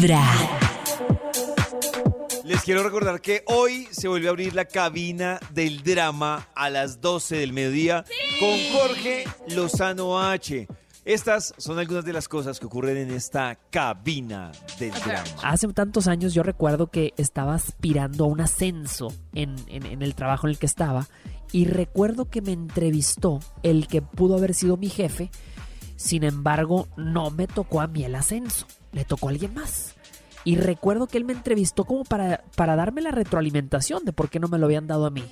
Vibra. Les quiero recordar que hoy se vuelve a abrir la cabina del drama a las 12 del mediodía con Jorge Lozano H. Estas son algunas de las cosas que ocurren en esta cabina del drama. Hace tantos años yo recuerdo que estaba aspirando a un ascenso en, en- en el trabajo en el que estaba y recuerdo que me entrevistó el que pudo haber sido mi jefe, sin embargo no me tocó a mí el ascenso, le tocó a alguien más. Y recuerdo que él me entrevistó como para, para darme la retroalimentación de por qué no me lo habían dado a mí.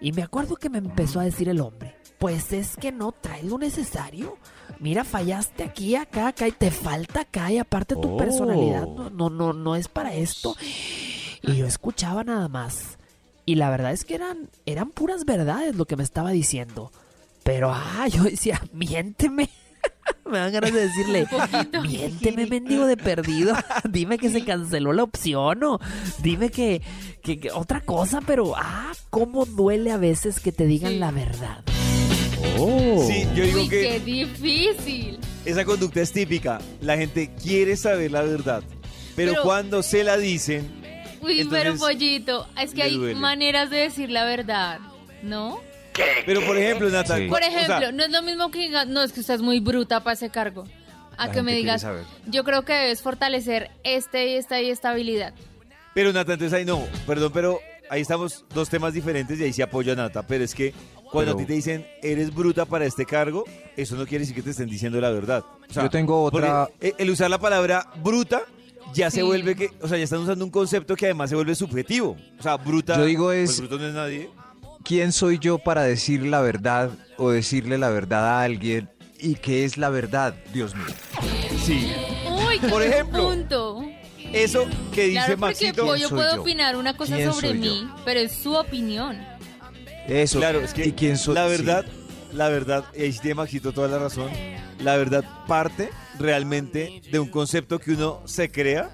Y me acuerdo que me empezó a decir el hombre, pues es que no traes lo necesario. Mira, fallaste aquí, acá, acá y te falta acá y aparte tu Oh. personalidad no, no, no, no es para esto. Y yo escuchaba nada más. Y la verdad es que eran, eran puras verdades lo que me estaba diciendo. Pero, ah, yo decía, miénteme. Me dan ganas de decirle, miénteme, mendigo de perdido. dime que se canceló la opción o dime que, que- que otra cosa, pero, ah, cómo duele a veces que te digan Sí. la verdad. Sí, yo digo Uy, qué que difícil. esa conducta es típica. La gente quiere saber la verdad, pero, Pero- cuando se la dicen, Uy, pero pollito, es que hay duele. maneras de decir la verdad, ¿no? Pero por ejemplo, Nata, Sí. Por o sea, ejemplo, no es lo mismo que digas, no, es que usted es muy bruta para ese cargo. A que me digas, yo creo que debes fortalecer este y esta y esta habilidad. Pero Nata, entonces ahí no, perdón, pero ahí estamos dos temas diferentes y ahí sí apoyo a Nata. Pero es que cuando Pero- a ti te dicen eres bruta para este cargo, eso no quiere decir que te estén diciendo la verdad. O sea, Yo tengo otra- El, usar la palabra bruta ya se Sí. vuelve que, o sea, ya están usando un concepto que además se vuelve subjetivo. O sea, bruta. Yo digo pues es- bruto no es nadie. ¿Quién soy yo para decir la verdad o decirle la verdad a alguien? ¿Y qué es la verdad, Dios mío? Sí. Uy, qué Por ejemplo, punto. Eso que dice Claro, porque Maxito. Soy puede yo? opinar una cosa ¿Quién sobre soy yo? mí, pero es su opinión. Eso. Claro, es que ¿Y quién soy? la sí. verdad, la verdad, ahí sí tiene Maxito toda la razón, la verdad parte realmente de un concepto que uno se crea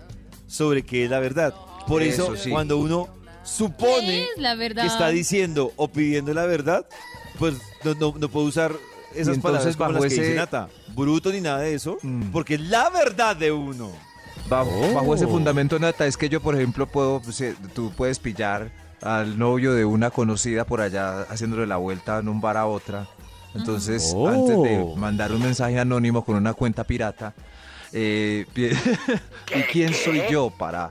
sobre qué es la verdad. Por eso, Eso sí. cuando uno supone ¿Qué es la verdad? que está diciendo o pidiendo la verdad, pues no, no, no puede usar esas entonces, palabras como bajo las que ese- dice Nata, bruto ni nada de eso, Mm. porque es la verdad de uno. Bajo, Oh. bajo ese fundamento, Nata, es que yo, por ejemplo, puedo, tú puedes pillar al novio de una conocida por allá haciéndole la vuelta en un bar a otra. Entonces, Oh. antes de mandar un mensaje anónimo con una cuenta pirata, eh, ¿y quién soy yo para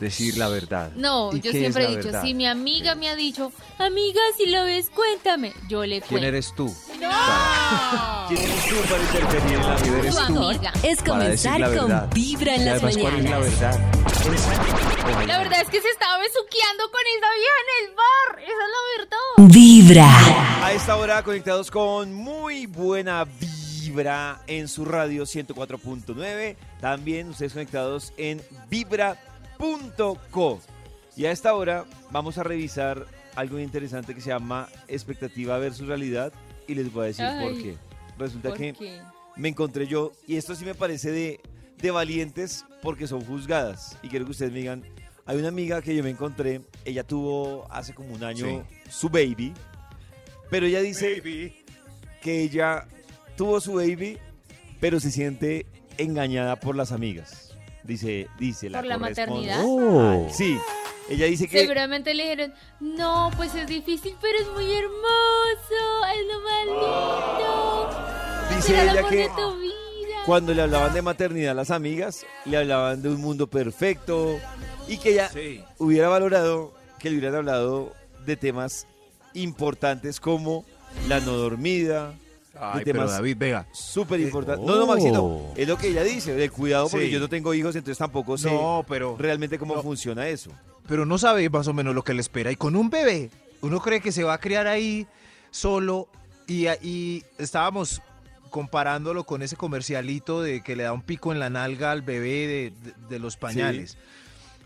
decir la verdad? No, ¿Y yo siempre he dicho, verdad? si mi amiga me ha dicho, amiga, si lo ves, cuéntame, yo le ¿Quién cuento. eres tú? ¿Quién eres tú para interferir en la vida? ¿Quién eres Tu tú? amiga. Es comenzar la con verdad. Vibra en Y las además, ¿cuál es la mañanas. verdad? La verdad es que se estaba besuqueando con esa vieja en el bar. Esa es la verdad. Vibra. A esta hora conectados con muy buena vibra en su radio 104.9. También ustedes conectados en Y a esta hora vamos a revisar algo interesante que se llama expectativa versus realidad. Y les voy a decir por qué. Resulta ¿Por que qué? me encontré yo, y esto sí me parece de, de valientes porque son juzgadas. Y quiero que ustedes me digan, hay una amiga que yo me encontré, ella tuvo hace como un año su baby, pero ella dice que ella tuvo su baby, pero se siente engañada por las amigas. Dice, dice la ¿Por la maternidad? Sí, ella dice que... Seguramente le dijeron, no, pues es difícil, pero es muy hermoso, es lo más lindo. Dice ella que de tu vida. cuando le hablaban de maternidad a las amigas, le hablaban de un mundo perfecto y que ella hubiera valorado que le hubieran hablado de temas importantes como la no dormida, Ay, de pero David, venga. súper importantes. No, no, Maxito, es lo que ella dice, del cuidado, porque Sí. yo no tengo hijos, entonces tampoco sé No, pero... realmente cómo no. funciona eso. pero no sabe más o menos lo que le espera. Y con un bebé, uno cree que se va a criar ahí solo y, y estábamos comparándolo con ese comercialito de que le da un pico en la nalga al bebé de, de- de los pañales.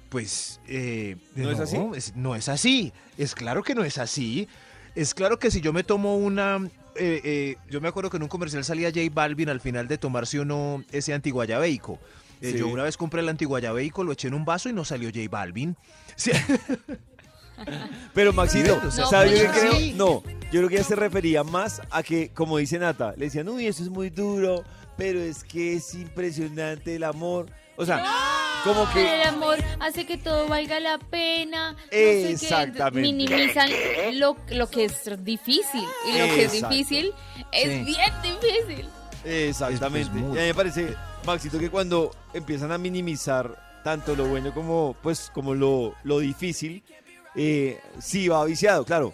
Pues eh, ¿No es así? no es así. Es claro que no es así. Es claro que si yo me tomo una... eh, eh, yo me acuerdo que en un comercial salía J Balvin al final de tomarse uno ese antiguayabeico. Eh, Sí. Yo una vez compré el antiguayabeico, lo eché en un vaso y no salió J Balvin. Sí. Pero Maxito, No, ¿sabes yo qué creo? sí. No, yo creo que ella se refería más a que, como dice Nata, le decían, uy, eso es muy duro, pero es que es impresionante el amor. O sea, como que El amor hace que todo valga la pena. no sé qué. Exactamente. Minimizan lo, lo que es difícil. Y lo que es difícil es Sí. bien difícil. Exactamente. Es- es muy- Y a mí me parece, Maxito, que cuando empiezan a minimizar tanto lo bueno como, pues, como lo, lo difícil, eh, sí va viciado. Claro,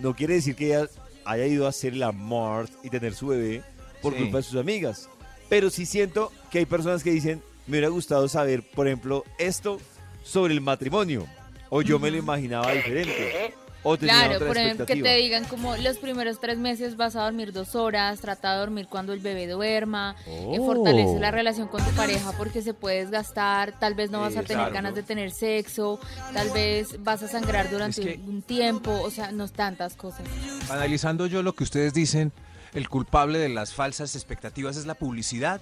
no quiere decir que ella haya ido a hacer el amor y tener su bebé por Sí. culpa de sus amigas. Pero sí siento que hay personas que dicen, me hubiera gustado saber, por ejemplo, esto sobre el matrimonio. O yo me lo imaginaba diferente. O tenía Claro, otra por ejemplo, que te digan como los primeros tres meses vas a dormir dos horas, trata de dormir cuando el bebé duerma, eh, Oh. fortalece la relación con tu pareja porque se puede desgastar, tal vez no vas a tener ganas de tener sexo, tal vez vas a sangrar durante Es que- un tiempo, o sea, no tantas cosas. Analizando yo lo que ustedes dicen, el culpable de las falsas expectativas es la publicidad.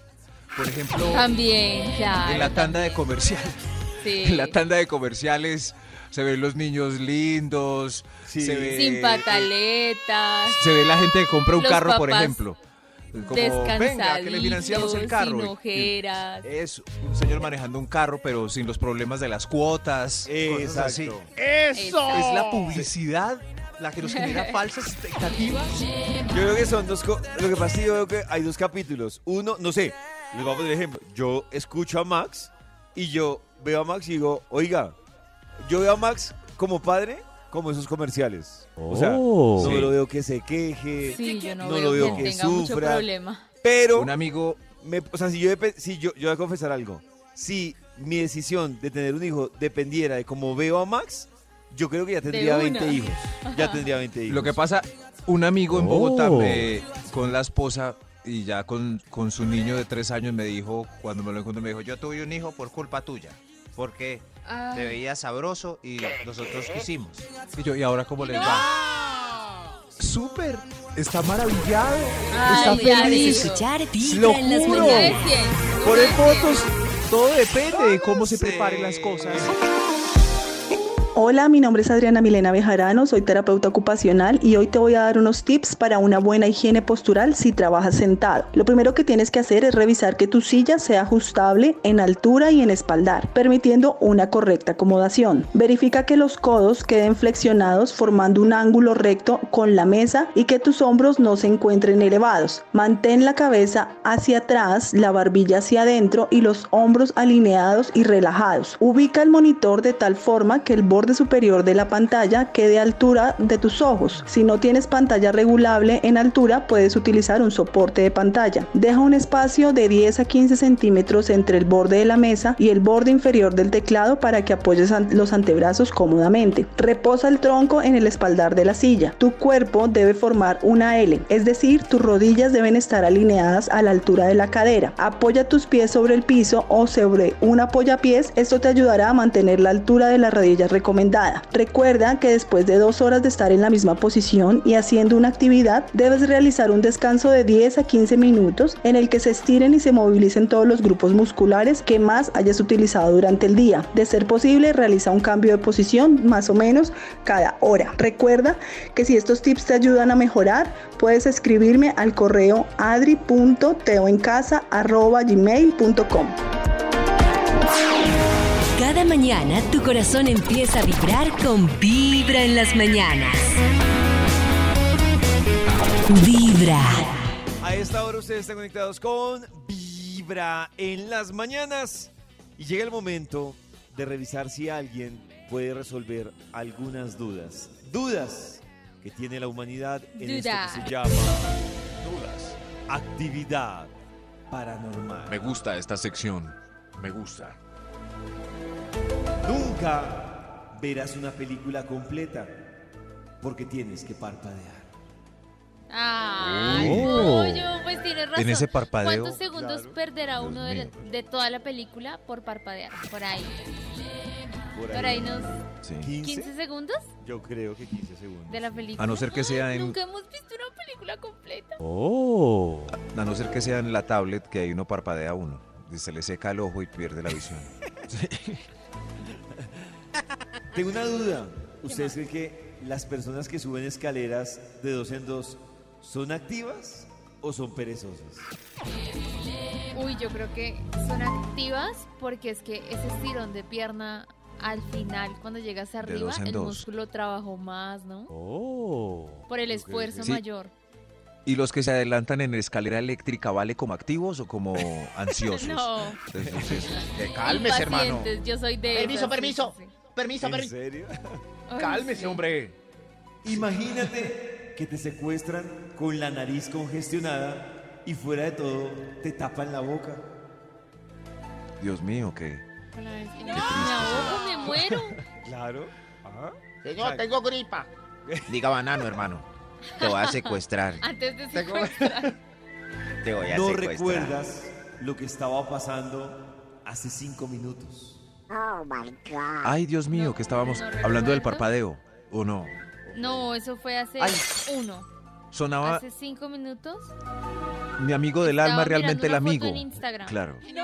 Por ejemplo, También, claro. en la tanda de comercial. sí. En la tanda de comerciales se ven los niños lindos, Sí. se ve Sin pataletas. se ve la gente que compra un carro, por ejemplo. Como, venga, que le financiamos el descansaditos, carro. sin Y- ojeras. Es un señor manejando un carro, pero sin los problemas de las cuotas. cosas así. Exacto. Eso. Es la publicidad la que nos genera falsas expectativas. Yo creo que son dos co- Lo que pasa es que yo veo que hay dos capítulos. Uno, no sé, les voy a poner ejemplo. Yo escucho a Max y yo veo a Max y digo, oiga, yo veo a Max como padre, como esos comerciales. O sea, Oh. no Sí. lo veo que se queje, Sí, yo no, no veo, lo veo que, que tenga mucho sufra. problema. pero, Un amigo, me- o sea, si yo, depe- si yo, yo voy a confesar algo. Si mi decisión de tener un hijo dependiera de cómo veo a Max, yo creo que ya tendría una. 20 hijos. Ya tendría 20 hijos. lo que pasa, un amigo en Oh. Bogotá eh, con la esposa y ya con, con su niño de tres años me dijo, cuando me lo encontré, me dijo, yo tuve un hijo por culpa tuya, porque Ah. te veías sabroso y nosotros quisimos. Y yo, ¿y ahora cómo les va? Súper, está maravillado, Ay, está feliz. escuchar Lo Vibra en las juro. Poner fotos, todo depende de cómo se preparen las cosas. Hola, mi nombre es Adriana Milena Bejarano, soy terapeuta ocupacional y hoy te voy a dar unos tips para una buena higiene postural si trabajas sentado. Lo primero que tienes que hacer es revisar que tu silla sea ajustable en altura y en espaldar, permitiendo una correcta acomodación. Verifica que los codos queden flexionados formando un ángulo recto con la mesa y que tus hombros no se encuentren elevados. Mantén la cabeza hacia atrás, la barbilla hacia adentro y los hombros alineados y relajados. Ubica el monitor de tal forma que el borde superior de la pantalla quede a altura de tus ojos. Si no tienes pantalla regulable en altura, puedes utilizar un soporte de pantalla. Deja un espacio de 10 a 15 centímetros entre el borde de la mesa y el borde inferior del teclado para que apoyes los antebrazos cómodamente. Reposa el tronco en el espaldar de la silla. Tu cuerpo debe formar una L, es decir, tus rodillas deben estar alineadas a la altura de la cadera. Apoya tus pies sobre el piso o sobre un apoyapiés. Esto te ayudará a mantener la altura de las rodillas Recuerda que después de dos horas de estar en la misma posición y haciendo una actividad, debes realizar un descanso de 10 a 15 minutos en el que se estiren y se movilicen todos los grupos musculares que más hayas utilizado durante el día. De ser posible, realiza un cambio de posición más o menos cada hora. Recuerda que si estos tips te ayudan a mejorar, puedes escribirme al correo adri.teoencasa.gmail.com. Cada mañana tu corazón empieza a vibrar con Vibra en las mañanas. Vibra. A esta hora ustedes están conectados con Vibra en las mañanas. Y llega el momento de revisar si alguien puede resolver algunas dudas. Dudas que tiene la humanidad en esto Dudas. que se llama actividad paranormal. Me gusta esta sección. Me gusta. Nunca verás una película completa porque tienes que parpadear. Ay, Oh. pollo, pues tienes razón. En ese parpadeo, ¿Cuántos segundos perderá uno de, toda la película por parpadear? Por ahí. Por Por ahí unos Sí. 15, 15 segundos yo creo que 15 segundos. de la película. A no ser que sea en, Nunca hemos visto una película completa. Oh. a no ser que sea en la tablet que ahí uno parpadea a uno. Y se le seca el ojo y pierde la visión. Tengo una duda. ¿Ustedes creen que las personas que suben escaleras de dos en dos son activas o son perezosas? Uy, yo creo que son activas porque es que ese estirón de pierna al final, cuando llegas arriba, el dos. músculo trabajó más, ¿no? Oh. Por el esfuerzo. Sí. mayor. ¿Y los que se adelantan en escalera eléctrica vale como activos o como ansiosos? No. Entonces, que cálmese, hermano. Yo soy de Permiso, esas, permiso. sí, sí. Permiso, ¿En permiso. serio? Ay, Cálmese, sí. hombre. Imagínate que te secuestran con la nariz congestionada y fuera de todo te tapan la boca. Dios mío, ¿qué? Con la vez- Me ahogo, me muero. Claro. Ah. Señor, tengo gripa. Diga banano, hermano. Te voy a secuestrar. Antes de secuestrar. Te voy a No secuestrar. recuerdas lo que estaba pasando hace cinco minutos. Ay, Dios mío, que estábamos no hablando del parpadeo. ¿O no? No, eso fue hace Ay. uno. Sonaba Hace cinco minutos. mi amigo del alma, realmente el amigo. en Instagram. Claro. Mi ¿Te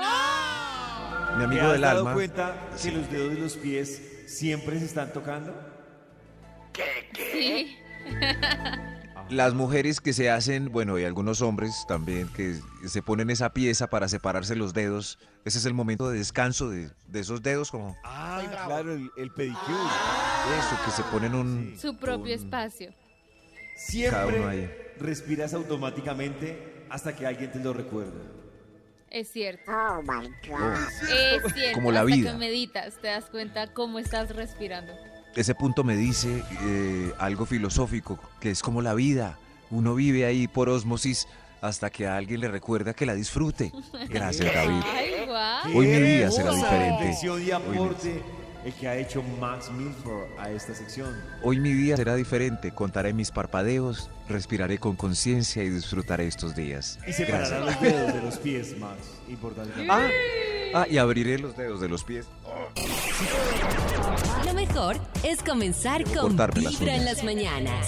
amigo has del dado alma. cuenta que los dedos de los pies siempre se están tocando? Sí. Las mujeres que se hacen, bueno, y algunos hombres también, que se ponen esa pieza para separarse los dedos. Ese es el momento de descanso de, de esos dedos, como Ah, claro, el, el pedicure. eso, que se ponen un... Su propio un- espacio. Siempre respiras automáticamente hasta que alguien te lo recuerda. Es cierto. Oh, Es cierto. Como la hasta vida. que meditas, te das cuenta cómo estás respirando. Ese punto me dice eh, algo filosófico, que es como la vida. Uno vive ahí por osmosis hasta que a alguien le recuerda que la disfrute. Gracias, David. Hoy mi día será diferente. Hoy aporte el que ha hecho Max Milford a esta sección. Hoy mi día será diferente. Contaré mis parpadeos, respiraré con conciencia y disfrutaré estos días. Y separará los dedos de los pies, Max. Importante. Ah, ah, y abriré los dedos de los pies. Lo mejor es comenzar con Vibra en las mañanas.